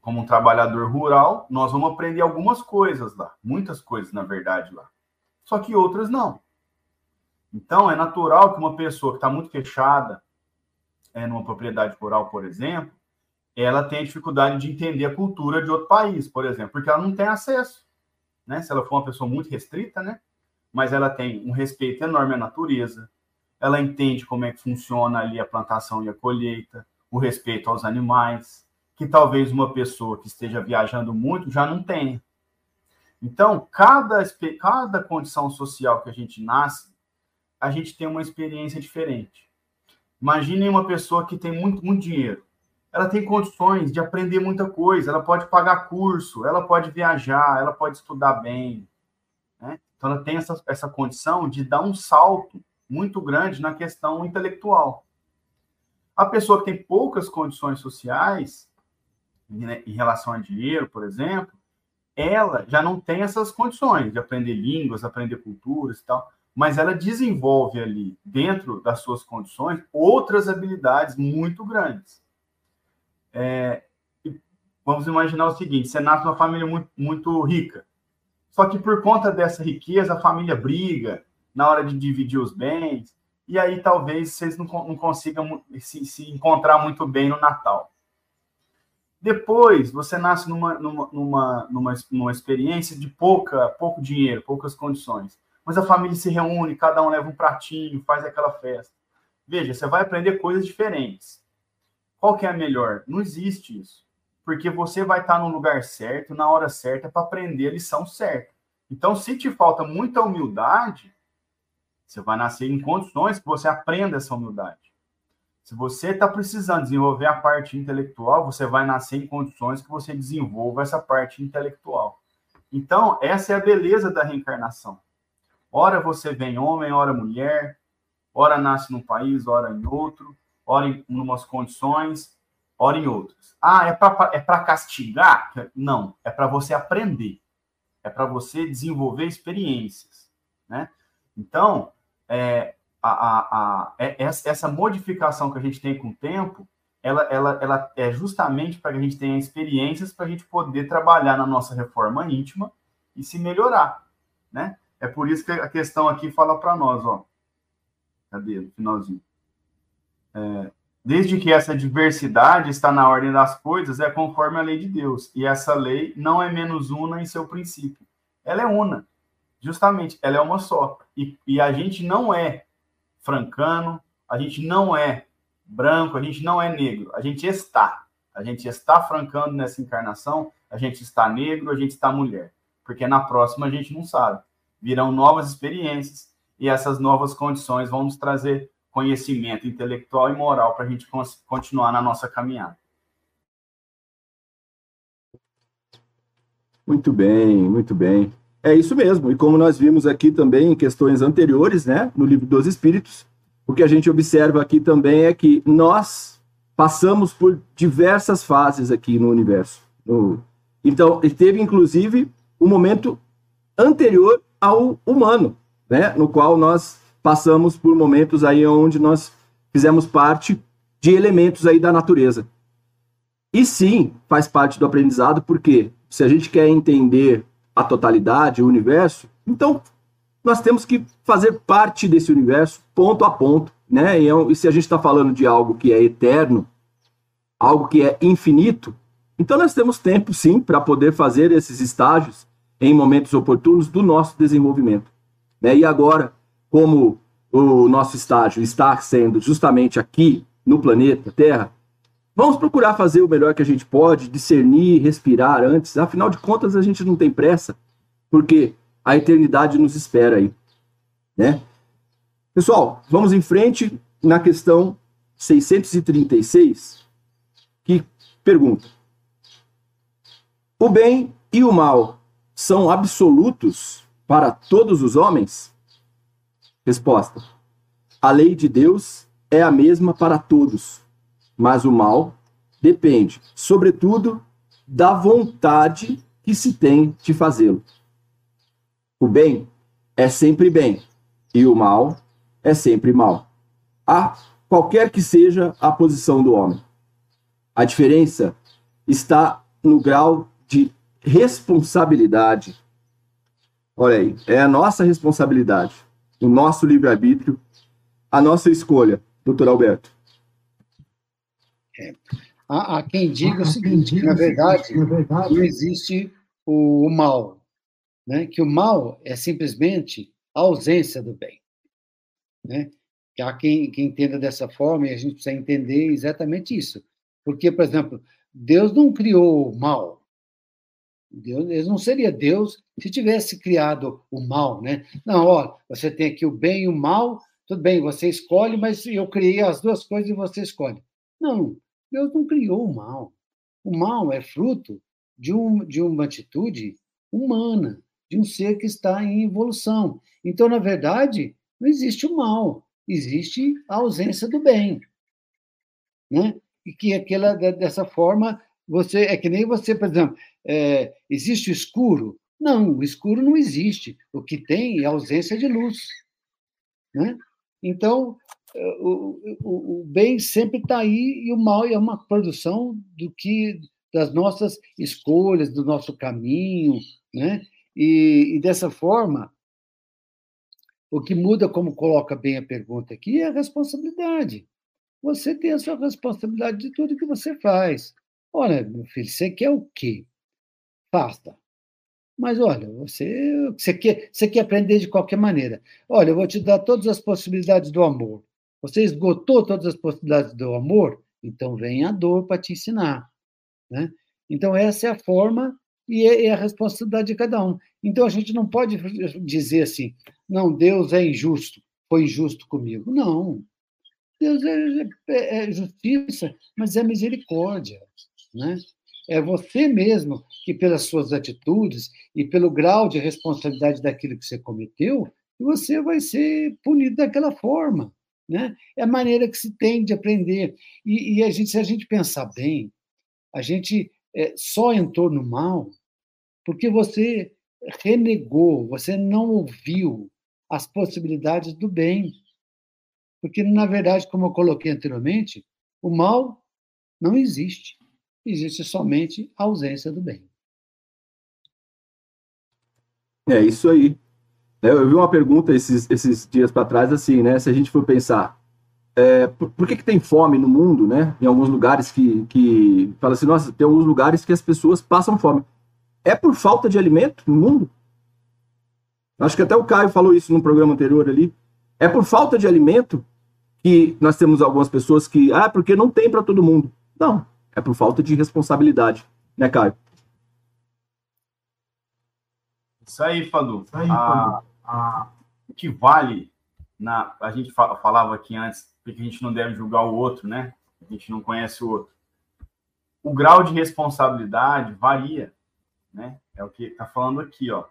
como um trabalhador rural, nós vamos aprender algumas coisas lá, muitas coisas, na verdade, lá só que outras não. Então, é natural que uma pessoa que está muito fechada é, numa propriedade rural, por exemplo, ela tenha dificuldade de entender a cultura de outro país, por exemplo, porque ela não tem acesso. Né? Se ela for uma pessoa muito restrita, né? mas ela tem um respeito enorme à natureza, ela entende como é que funciona ali a plantação e a colheita, o respeito aos animais, que talvez uma pessoa que esteja viajando muito já não tenha. Então, cada, cada condição social que a gente nasce, a gente tem uma experiência diferente. Imaginem uma pessoa que tem muito, muito dinheiro. Ela tem condições de aprender muita coisa, ela pode pagar curso, ela pode viajar, ela pode estudar bem. Né? Então, ela tem essa, essa condição de dar um salto muito grande na questão intelectual. A pessoa que tem poucas condições sociais, em relação a dinheiro, por exemplo, ela já não tem essas condições de aprender línguas, aprender culturas e tal, mas ela desenvolve ali, dentro das suas condições, outras habilidades muito grandes. É, vamos imaginar o seguinte: você nasce numa família muito, muito rica, só que por conta dessa riqueza, a família briga na hora de dividir os bens, e aí talvez vocês não, não consigam se, se encontrar muito bem no Natal. Depois, você nasce numa, numa, numa, numa, experiência de pouca, pouco dinheiro, poucas condições. Mas a família se reúne, cada um leva um pratinho, faz aquela festa. Veja, você vai aprender coisas diferentes. Qual que é a melhor? Não existe isso. porque você vai estar no lugar certo, na hora certa, para aprender a lição certa. Então, se te falta muita humildade, você vai nascer em condições que você aprenda essa humildade. Se você está precisando desenvolver a parte intelectual, você vai nascer em condições que você desenvolva essa parte intelectual. Então, essa é a beleza da reencarnação. Ora você vem homem, ora mulher, ora nasce num país, ora em outro, ora em umas condições, ora em outras. Ah, é para é castigar? Não, é para você aprender. É para você desenvolver experiências. Né? Então, é, a, a, a, é, essa modificação que a gente tem com o tempo, ela, ela, ela é justamente para que a gente tenha experiências para a gente poder trabalhar na nossa reforma íntima e se melhorar, né? É por isso que a questão aqui fala para nós, ó. Cadê? No finalzinho. É, desde que essa diversidade está na ordem das coisas, é conforme a lei de Deus. E essa lei não é menos una em seu princípio. Ela é una. Justamente, ela é uma só. E, e a gente não é francano, a gente não é branco, a gente não é negro, a gente está. A gente está francando nessa encarnação, a gente está negro, a gente está mulher. Porque na próxima a gente não sabe. Virão novas experiências e essas novas condições vão nos trazer conhecimento intelectual e moral para a gente continuar na nossa caminhada. Muito bem, muito bem. É isso mesmo. E como nós vimos aqui também em questões anteriores, né, no livro dos Espíritos, o que a gente observa aqui também é que nós passamos por diversas fases aqui no universo. Então, teve inclusive um momento anterior ao humano, né, no qual nós passamos por momentos aí onde nós fizemos parte de elementos aí da natureza. E sim, faz parte do aprendizado, porque se a gente quer entender a totalidade, o universo, então nós temos que fazer parte desse universo ponto a ponto, né? E, é se a gente está falando de algo que é eterno, algo que é infinito, então nós temos tempo sim para poder fazer esses estágios em momentos oportunos do nosso desenvolvimento. Né? E agora, como o nosso estágio está sendo justamente aqui no planeta Terra, Vamos procurar fazer o melhor que a gente pode, discernir, respirar antes. Afinal de contas, a gente não tem pressa, porque a eternidade nos espera aí, né? Pessoal, vamos em frente na questão 636, que pergunta: O bem e o mal são absolutos para todos os homens? Resposta: A lei de Deus é a mesma para todos mas o mal depende, sobretudo, da vontade que se tem de fazê-lo. O bem é sempre bem e o mal é sempre mal. A qualquer que seja a posição do homem. A diferença está no grau de responsabilidade. Olha aí, é a nossa responsabilidade, o nosso livre-arbítrio, a nossa escolha, doutor Alberto. É. Há, há, quem diga o seguinte, na verdade, não existe o, o mal, né? que o mal é simplesmente a ausência do bem. Né? Há quem, quem entenda dessa forma e a gente precisa entender exatamente isso. Porque, por exemplo, Deus não criou o mal. Deus não seria Deus se tivesse criado o mal, né? Não, ó, você tem aqui o bem e o mal, tudo bem, você escolhe, mas eu criei as duas coisas e você escolhe. Não, Deus não criou o mal. O mal é fruto de, um, de uma atitude humana, de um ser que está em evolução. Então, na verdade, não existe o mal, existe a ausência do bem. Né? E que aquela, dessa forma, você é que nem você, por exemplo, é, existe o escuro? Não, o escuro não existe. O que tem é a ausência de luz. Né? Então, o, o, o bem sempre está aí e o mal é uma produção do que das nossas escolhas, do nosso caminho, né? E, e, dessa forma, o que muda, como coloca bem a pergunta aqui, é a responsabilidade. Você tem a sua responsabilidade de tudo que você faz. Olha, meu filho, você quer o quê? Faça. Mas olha, você, você, quer, você quer aprender de qualquer maneira. Olha, eu vou te dar todas as possibilidades do amor. Você esgotou todas as possibilidades do amor? Então vem a dor para te ensinar. Né? Então, essa é a forma e é, é a responsabilidade de cada um. Então, a gente não pode dizer assim, não, Deus é injusto, foi injusto comigo. Não. Deus é, é, é justiça, mas é misericórdia. Né? É você mesmo que, pelas suas atitudes e pelo grau de responsabilidade daquilo que você cometeu, você vai ser punido daquela forma. Né? É a maneira que se tem de aprender. E, e a gente, se a gente pensar bem, a gente é, só entrou no mal porque você renegou, você não ouviu as possibilidades do bem. Porque, na verdade, como eu coloquei anteriormente, o mal não existe. Existe somente a ausência do bem. É isso aí. É, eu vi uma pergunta esses, esses dias para trás, assim, né? Se a gente for pensar, é, por, por, que, que tem fome no mundo, né? Em alguns lugares que, que fala assim, nossa, tem alguns lugares que as pessoas passam fome. É por falta de alimento no mundo? Acho que até o Caio falou isso no programa anterior ali. É por falta de alimento que nós temos algumas pessoas que, ah, porque não tem para todo mundo. Não, é por falta de responsabilidade, né, Caio? Isso aí, Fadu. Isso aí, Fadu. Ah, o que vale, na, a gente falava aqui antes, porque a gente não deve julgar o outro, né? A gente não conhece o outro. O grau de responsabilidade varia, né? É o que está falando aqui, ó.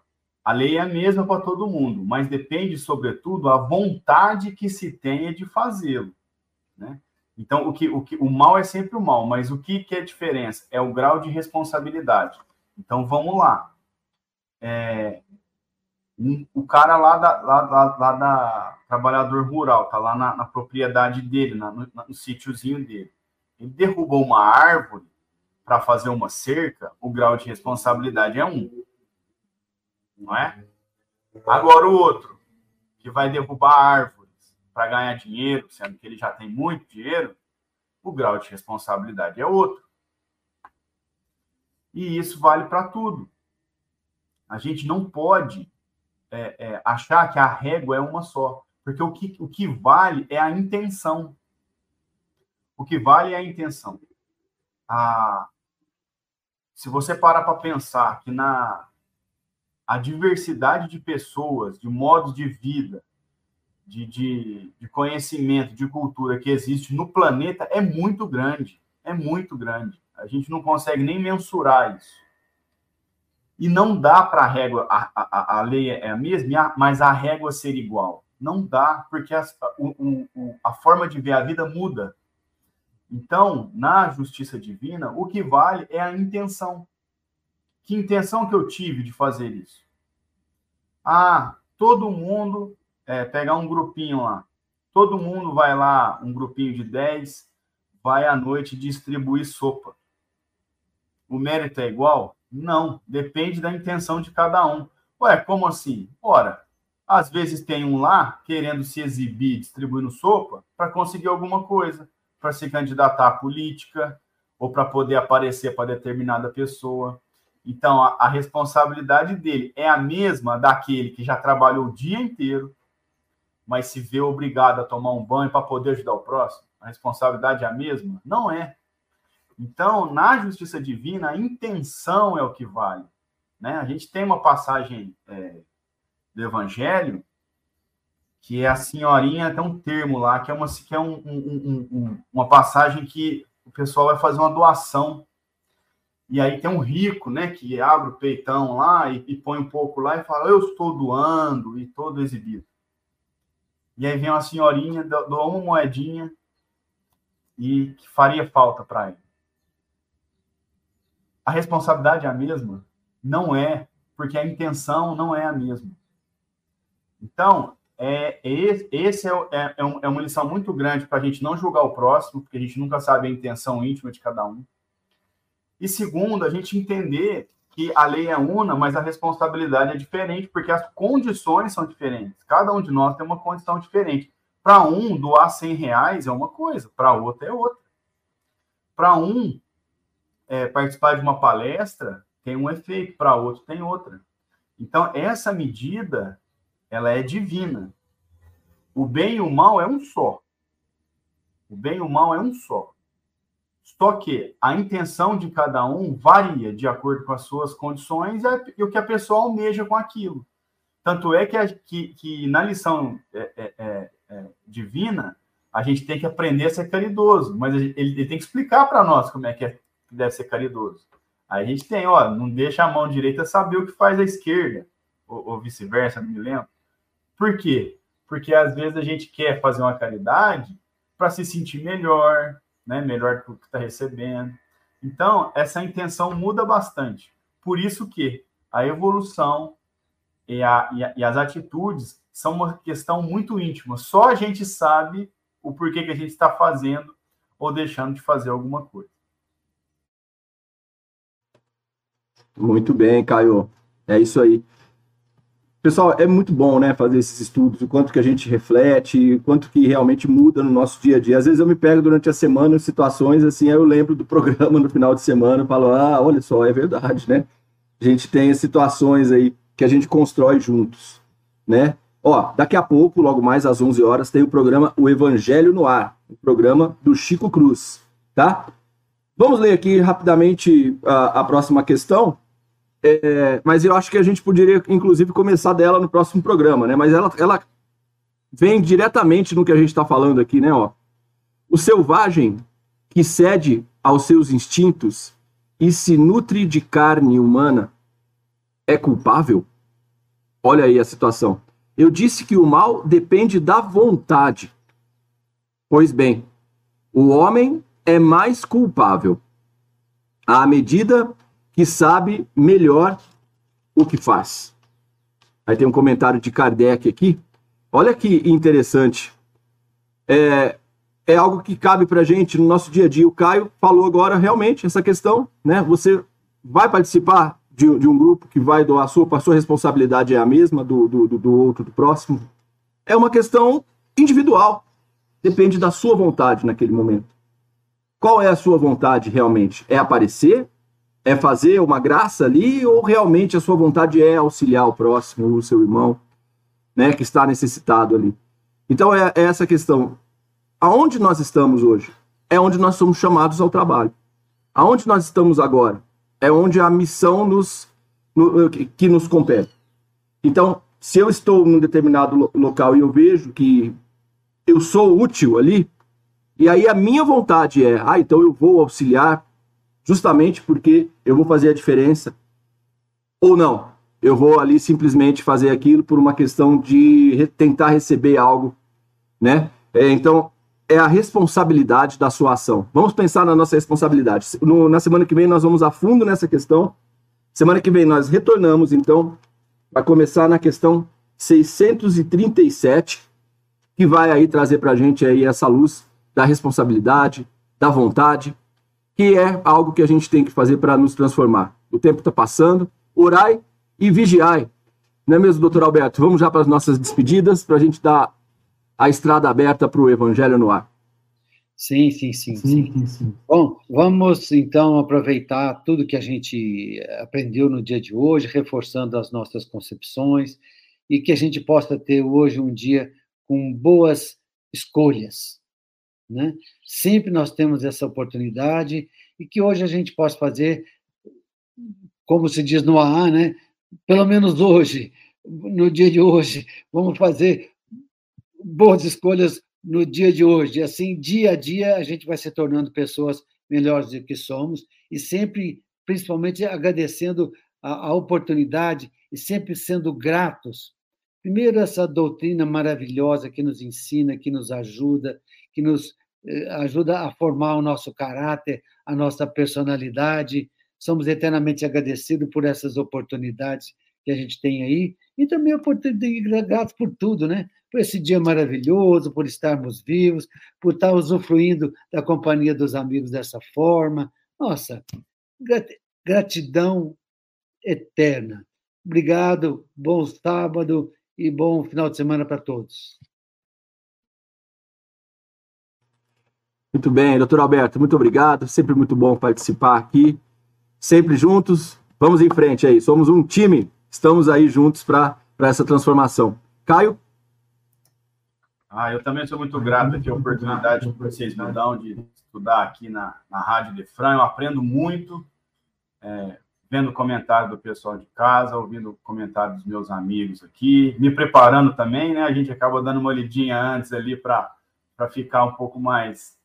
A lei é a mesma para todo mundo, mas depende, sobretudo, a vontade que se tenha de fazê-lo, né? Então, o, que, o, que, o mal é sempre o mal, mas o que, que é a diferença? É o grau de responsabilidade. Então, vamos lá. É, um, o cara lá da, lá, lá, lá, da trabalhador rural, tá lá na, na propriedade dele, na, no, no sítiozinho dele. Ele derrubou uma árvore para fazer uma cerca, o grau de responsabilidade é um. Não é? Agora o outro, que vai derrubar árvores para ganhar dinheiro, sendo que ele já tem muito dinheiro, o grau de responsabilidade é outro. E isso vale para tudo. A gente não pode é, é, achar que a régua é uma só. Porque o que, o que vale é a intenção. O que vale é a intenção. A, se você parar para pensar que na a diversidade de pessoas, de modos de vida, de, de, de conhecimento, de cultura que existe no planeta é muito grande. É muito grande. A gente não consegue nem mensurar isso. E não dá para a régua, a, a, lei é a mesma, mas a régua ser igual. Não dá, porque a, o, o, a forma de ver a vida muda. Então, na justiça divina, o que vale é a intenção. Que intenção que eu tive de fazer isso? Ah, todo mundo, é, pegar um grupinho lá, todo mundo vai lá, um grupinho de 10, vai à noite distribuir sopa. O mérito é igual? Não, depende da intenção de cada um. Ué, como assim? Ora, às vezes tem um lá querendo se exibir distribuindo sopa para conseguir alguma coisa, para se candidatar à política ou para poder aparecer para determinada pessoa. Então, a, a, responsabilidade dele é a mesma daquele que já trabalhou o dia inteiro, mas se vê obrigado a tomar um banho para poder ajudar o próximo. A responsabilidade é a mesma? Não é. Então, na justiça divina, a intenção é o que vale. Né? A gente tem uma passagem é, do Evangelho que é a senhorinha, tem um termo lá, que é, uma, que é um, um, um, uma passagem que o pessoal vai fazer uma doação. E aí tem um rico, né, que abre o peitão lá e, e põe um pouco lá e fala, eu estou doando, e todo exibido. E aí vem uma senhorinha, doa uma moedinha e que faria falta para ele a responsabilidade é a mesma? Não é, porque a intenção não é a mesma. Então, é, é esse é, é, é, um, é uma lição muito grande para a gente não julgar o próximo, porque a gente nunca sabe a intenção íntima de cada um. E segundo, a gente entender que a lei é una, mas a responsabilidade é diferente, porque as condições são diferentes. Cada um de nós tem uma condição diferente. Para um, doar 100 reais é uma coisa, para outro é outra. Para um, é, participar de uma palestra tem um efeito, para outro tem outra. Então, essa medida, ela é divina. O bem e o mal é um só. O bem e o mal é um só. Só que a intenção de cada um varia de acordo com as suas condições e o que a pessoa almeja com aquilo. Tanto é que, a, que, que na lição é, é, é, é divina, a gente tem que aprender a ser caridoso, mas ele, ele tem que explicar para nós como é que, é que deve ser caridoso. Aí a gente tem, ó, não deixa a mão direita saber o que faz a esquerda, ou, ou vice-versa, não me lembro. Por quê? Porque às vezes a gente quer fazer uma caridade para se sentir melhor, né? Melhor do que está recebendo. Então, essa intenção muda bastante. Por isso que a evolução e, a, e, a, e as atitudes são uma questão muito íntima. Só a gente sabe o porquê que a gente está fazendo ou deixando de fazer alguma coisa. Muito bem, Caio. É isso aí. Pessoal, é muito bom, né, fazer esses estudos, o quanto que a gente reflete, o quanto que realmente muda no nosso dia a dia. Às vezes eu me pego durante a semana em situações assim, aí eu lembro do [LAUGHS] programa no final de semana falo, ah, olha só, é verdade, né? A gente tem situações aí que a gente constrói juntos, né? Ó, daqui a pouco, logo mais às 11 horas, tem o programa O Evangelho no Ar, o programa do Chico Cruz, tá? Vamos ler aqui rapidamente a, a próxima questão, é, mas eu acho que a gente poderia, inclusive, começar dela no próximo programa, né? Mas ela, ela vem diretamente no que a gente está falando aqui, né? Ó. O selvagem que cede aos seus instintos e se nutre de carne humana é culpável? Olha aí a situação. Eu disse que o mal depende da vontade. Pois bem, o homem é mais culpável à medida que sabe melhor o que faz. Aí tem um comentário de Kardec aqui. Olha que interessante. É, é algo que cabe para gente no nosso dia a dia. O Caio falou agora realmente essa questão, né? Você vai participar de, de um grupo que vai doar a sua, a sua responsabilidade é a mesma do, do, do outro, do próximo. É uma questão individual. Depende da sua vontade naquele momento. Qual é a sua vontade realmente? É aparecer? É fazer uma graça ali? Ou realmente a sua vontade é auxiliar o próximo, o seu irmão, né, que está necessitado ali? Então é, é essa questão. Aonde nós estamos hoje? É onde nós somos chamados ao trabalho. Aonde nós estamos agora? é onde a missão nos, no, que nos compete. Então, se eu estou num determinado local e eu vejo que eu sou útil ali, e aí a minha vontade é, ah, então eu vou auxiliar justamente porque eu vou fazer a diferença, ou não, eu vou ali simplesmente fazer aquilo por uma questão de tentar receber algo, né? É, então, é a responsabilidade da sua ação. Vamos pensar na nossa responsabilidade. No, na semana que vem nós vamos a fundo nessa questão. Semana que vem nós retornamos, então, para começar na questão 637, que vai aí trazer para a gente aí essa luz da responsabilidade, da vontade, que é algo que a gente tem que fazer para nos transformar. O tempo está passando, orai e vigiai. Não é mesmo, doutor Alberto? Vamos já para as nossas despedidas, para a gente dar a estrada aberta para o Evangelho no ar. Sim, sim, sim, sim, sim. sim. Bom, vamos então aproveitar tudo que a gente aprendeu no dia de hoje, reforçando as nossas concepções e que a gente possa ter hoje um dia com boas escolhas, né? Sempre nós temos essa oportunidade e que hoje a gente possa fazer, como se diz no AA, né? Pelo menos hoje, no dia de hoje, vamos fazer boas escolhas no dia de hoje. Assim, dia a dia, a gente vai se tornando pessoas melhores do que somos e sempre, principalmente, agradecendo a, a oportunidade e sempre sendo gratos. Primeiro, essa doutrina maravilhosa que nos ensina, que nos ajuda, que nos ajuda a formar o nosso caráter, a nossa personalidade. Somos eternamente agradecidos por essas oportunidades que a gente tem aí e também gratos por tudo, né? por esse dia maravilhoso, por estarmos vivos, por estar usufruindo da companhia dos amigos dessa forma. Nossa, gratidão eterna. Obrigado, bom sábado e bom final de semana para todos. Muito bem, doutor Alberto, muito obrigado. Sempre muito bom participar aqui. Sempre juntos. Vamos em frente aí. Somos um time. Estamos aí juntos para essa transformação. Caio? Ah, eu também sou muito grato aqui a oportunidade que vocês me dão de estudar aqui na, na Rádio Defran, eu aprendo muito, é, vendo comentário do pessoal de casa, ouvindo comentário dos meus amigos aqui, me preparando também, né? A gente acaba dando uma lidinha antes ali para ficar um pouco mais,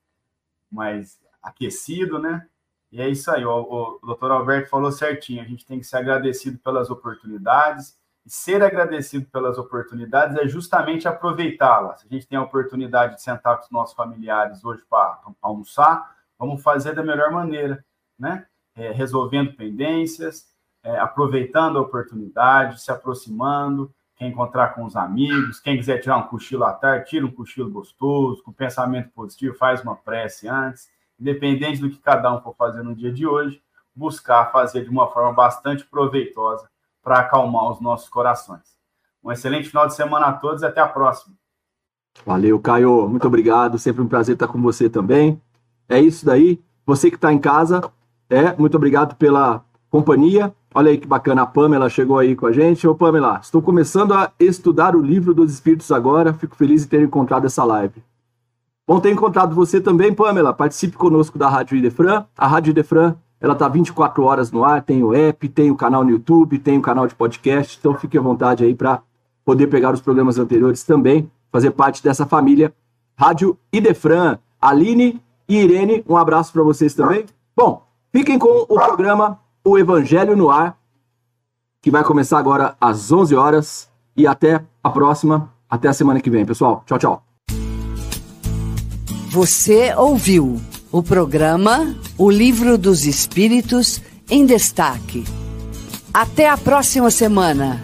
mais aquecido, né? E é isso aí, o, o doutor Alberto falou certinho, a gente tem que ser agradecido pelas oportunidades, e ser agradecido pelas oportunidades é justamente aproveitá-las. A gente tem a oportunidade de sentar com os nossos familiares hoje para almoçar, vamos fazer da melhor maneira, né? É, resolvendo pendências, é, aproveitando a oportunidade, se aproximando, quem encontrar com os amigos, quem quiser tirar um cochilo à tarde, tira um cochilo gostoso, com pensamento positivo, faz uma prece antes, independente do que cada um for fazer no dia de hoje, buscar fazer de uma forma bastante proveitosa para acalmar os nossos corações. Um excelente final de semana a todos e até a próxima. Valeu, Caio. Muito obrigado. Sempre um prazer estar com você também. É isso daí. Você que está em casa, é muito obrigado pela companhia. Olha aí que bacana, a Pamela chegou aí com a gente. Ô, Pamela, estou começando a estudar o livro dos Espíritos agora. Fico feliz de ter encontrado essa live. Bom ter encontrado você também, Pamela. Participe conosco da Rádio Idefran. A Rádio Idefran ela está 24 horas no ar, tem o app, tem o canal no YouTube, tem o canal de podcast, então fique à vontade aí para poder pegar os programas anteriores também, fazer parte dessa família Rádio Idefran. Aline e Irene, um abraço para vocês também. Bom, fiquem com o programa O Evangelho no Ar, que vai começar agora às 11 horas e até a próxima, até a semana que vem, pessoal. Tchau, tchau. Você ouviu o programa O Livro dos Espíritos em Destaque. Até a próxima semana.